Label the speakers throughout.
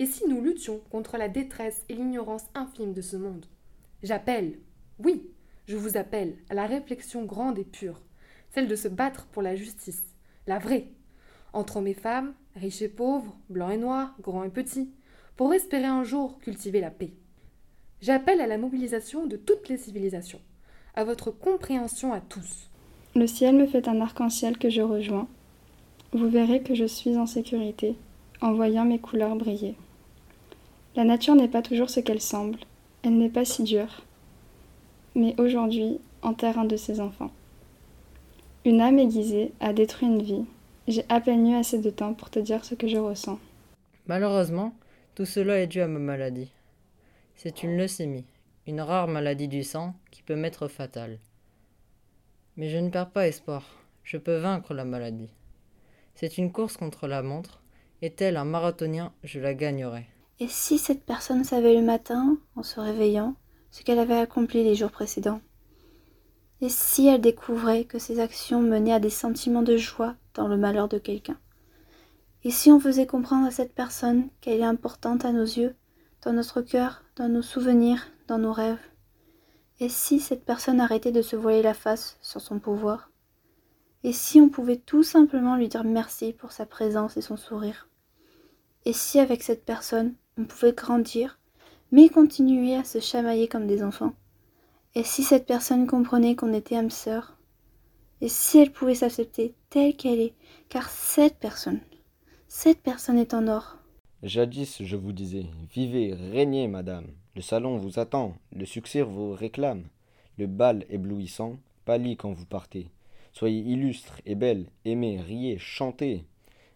Speaker 1: Et si nous luttions contre la détresse et l'ignorance infime de ce monde? J'appelle, oui, je vous appelle à la réflexion grande et pure, celle de se battre pour la justice, la vraie, entre hommes et femmes, riches et pauvres, blancs et noirs, grands et petits, pour espérer un jour cultiver la paix. J'appelle à la mobilisation de toutes les civilisations, à votre compréhension à tous.
Speaker 2: Le ciel me fait un arc-en-ciel que je rejoins. Vous verrez que je suis en sécurité, en voyant mes couleurs briller. La nature n'est pas toujours ce qu'elle semble, elle n'est pas si dure. Mais aujourd'hui, enterre un de ses enfants. Une âme aiguisée a détruit une vie. J'ai à peine eu assez de temps pour te dire ce que je ressens.
Speaker 3: Malheureusement, tout cela est dû à ma maladie. C'est une leucémie, une rare maladie du sang qui peut m'être fatale. Mais je ne perds pas espoir, je peux vaincre la maladie. C'est une course contre la montre, et tel un marathonien, je la gagnerai.
Speaker 4: Et si cette personne savait le matin, en se réveillant, ce qu'elle avait accompli les jours précédents? Et si elle découvrait que ses actions menaient à des sentiments de joie dans le malheur de quelqu'un? Et si on faisait comprendre à cette personne qu'elle est importante à nos yeux, dans notre cœur, dans nos souvenirs, dans nos rêves? Et si cette personne arrêtait de se voiler la face sur son pouvoir? Et si on pouvait tout simplement lui dire merci pour sa présence et son sourire? Et si avec cette personne, on pouvait grandir, mais continuer à se chamailler comme des enfants Et si cette personne comprenait qu'on était âme sœur? Et si elle pouvait s'accepter telle qu'elle est? Car cette personne, cette personne est en or
Speaker 5: Jadis, je vous disais, vivez, régnez, madame. Le salon vous attend, le succès vous réclame. Le bal éblouissant pâlit quand vous partez. Soyez illustre et belle, aimez, riez, chantez.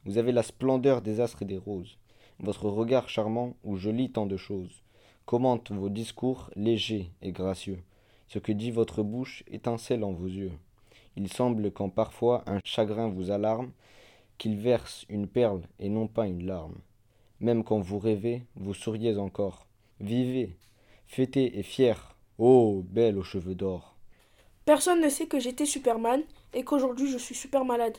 Speaker 5: Vous avez la splendeur des astres et des roses. Votre regard charmant où je lis tant de choses commente vos discours légers et gracieux. Ce que dit votre bouche étincelle en vos yeux. Il semble quand parfois un chagrin vous alarme, qu'il verse une perle et non pas une larme. Même quand vous rêvez, vous souriez encore. Vivez, fêtez et fier. Ô belle aux cheveux d'or.
Speaker 6: Personne ne sait que j'étais Superman et qu'aujourd'hui je suis super malade.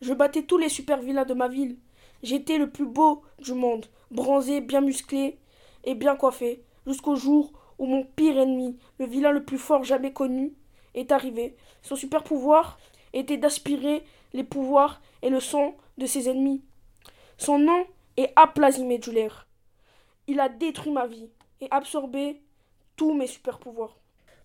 Speaker 6: Je battais tous les super vilains de ma ville. J'étais le plus beau du monde, bronzé, bien musclé et bien coiffé, jusqu'au jour où mon pire ennemi, le vilain le plus fort jamais connu, est arrivé. Son super pouvoir était d'aspirer les pouvoirs et le sang de ses ennemis. Son nom et Aplazimé Juler. Il a détruit ma vie et absorbé tous mes super pouvoirs.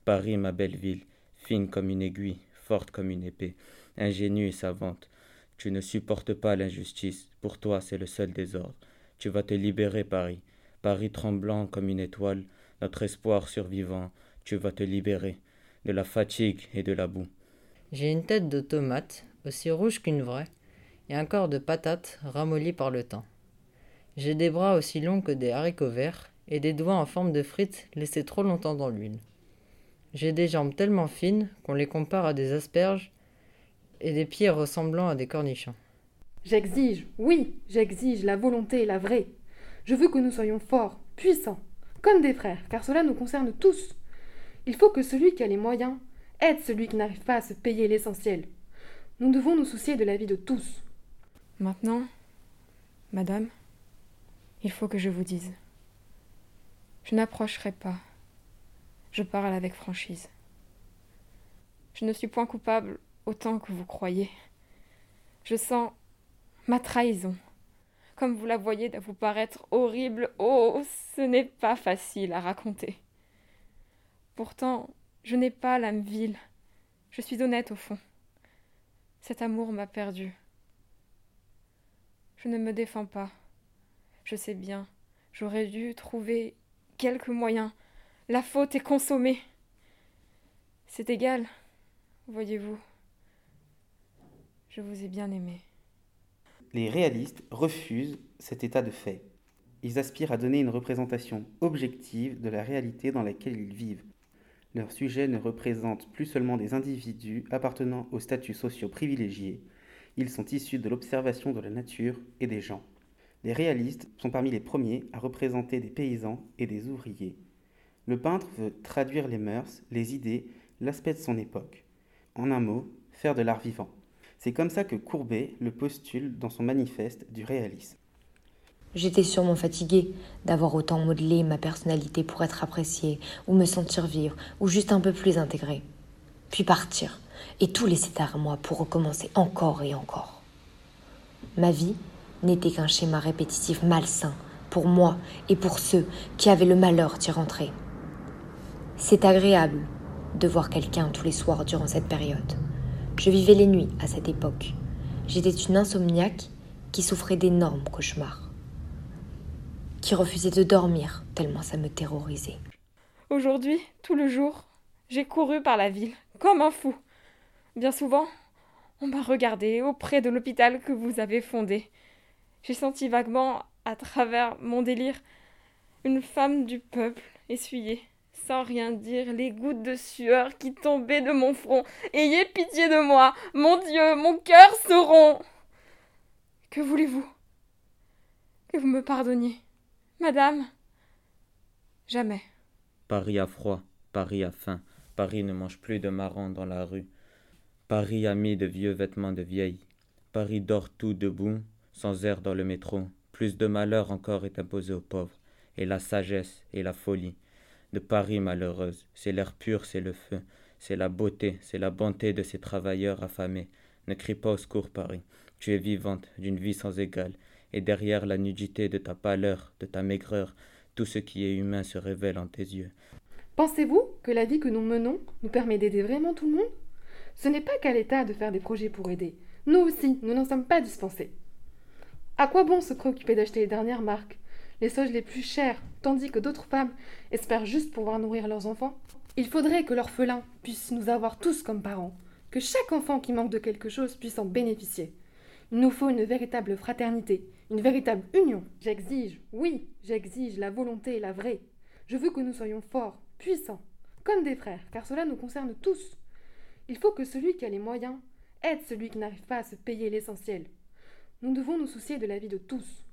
Speaker 7: Paris, ma belle ville, fine comme une aiguille, forte comme une épée, ingénue et savante. Tu ne supportes pas l'injustice, pour toi c'est le seul désordre. Tu vas te libérer, Paris. Paris tremblant comme une étoile, notre espoir survivant, tu vas te libérer de la fatigue et de la boue.
Speaker 3: J'ai une tête de tomate, aussi rouge qu'une vraie, et un corps de patate ramolli par le temps. J'ai des bras aussi longs que des haricots verts et des doigts en forme de frites laissés trop longtemps dans l'huile. J'ai des jambes tellement fines qu'on les compare à des asperges et des pieds ressemblant à des cornichons.
Speaker 1: J'exige, oui, j'exige la volonté, la vraie. Je veux que nous soyons forts, puissants, comme des frères, car cela nous concerne tous. Il faut que celui qui a les moyens aide celui qui n'arrive pas à se payer l'essentiel. Nous devons nous soucier de la vie de tous.
Speaker 8: Maintenant, madame, il faut que je vous dise. Je n'approcherai pas. Je parle avec franchise. Je ne suis point coupable autant que vous croyez. Je sens ma trahison. Comme vous la voyez vous paraître horrible, oh, ce n'est pas facile à raconter. Pourtant, je n'ai pas l'âme vile. Je suis honnête au fond. Cet amour m'a perdu. Je ne me défends pas. Je sais bien, j'aurais dû trouver quelques moyens. La faute est consommée. C'est égal, voyez-vous. Je vous ai bien aimé.
Speaker 9: Les réalistes refusent cet état de fait. Ils aspirent à donner une représentation objective de la réalité dans laquelle ils vivent. Leur sujet ne représente plus seulement des individus appartenant aux statuts sociaux privilégiés, ils sont issus de l'observation de la nature et des gens. Les réalistes sont parmi les premiers à représenter des paysans et des ouvriers. Le peintre veut traduire les mœurs, les idées, l'aspect de son époque. En un mot, faire de l'art vivant. C'est comme ça que Courbet le postule dans son manifeste du réalisme.
Speaker 10: J'étais sûrement fatiguée d'avoir autant modelé ma personnalité pour être appréciée, ou me sentir vivre, ou juste un peu plus intégrée. Puis partir, et tout laisser derrière moi pour recommencer encore et encore. Ma vie n'était qu'un schéma répétitif malsain pour moi et pour ceux qui avaient le malheur d'y rentrer. C'est agréable de voir quelqu'un tous les soirs durant cette période. Je vivais les nuits à cette époque. J'étais une insomniaque qui souffrait d'énormes cauchemars, qui refusait de dormir tellement ça me terrorisait.
Speaker 8: Aujourd'hui, tout le jour, j'ai couru par la ville, comme un fou. Bien souvent, on m'a regardé auprès de l'hôpital que vous avez fondé. J'ai senti vaguement, à travers mon délire, une femme du peuple essuyer, sans rien dire, les gouttes de sueur qui tombaient de mon front. Ayez pitié de moi, mon Dieu, mon cœur se rompt. Que voulez-vous? Que vous me pardonniez, madame? Jamais.
Speaker 7: Paris a froid, Paris a faim, Paris ne mange plus de marrons dans la rue. Paris a mis de vieux vêtements de vieilles. Paris dort tout debout, sans air dans le métro. Plus de malheur encore est imposé aux pauvres. Et la sagesse et la folie de Paris malheureuse, c'est l'air pur, c'est le feu, c'est la beauté, c'est la bonté de ces travailleurs affamés. Ne crie pas au secours, Paris. Tu es vivante d'une vie sans égale, et derrière la nudité de ta pâleur, de ta maigreur, tout ce qui est humain se révèle en tes yeux.
Speaker 1: Pensez-vous que la vie que nous menons nous permet d'aider vraiment tout le monde? Ce n'est pas qu'à l'État de faire des projets pour aider. Nous aussi, nous n'en sommes pas dispensés. À quoi bon se préoccuper d'acheter les dernières marques, les soges les plus chères, tandis que d'autres femmes espèrent juste pouvoir nourrir leurs enfants Il faudrait que l'orphelin puisse nous avoir tous comme parents, que chaque enfant qui manque de quelque chose puisse en bénéficier. Il nous faut une véritable fraternité, une véritable union. J'exige, oui, j'exige la volonté, la vraie. Je veux que nous soyons forts, puissants, comme des frères, car cela nous concerne tous. Il faut que celui qui a les moyens aide celui qui n'arrive pas à se payer l'essentiel. Nous devons nous soucier de la vie de tous.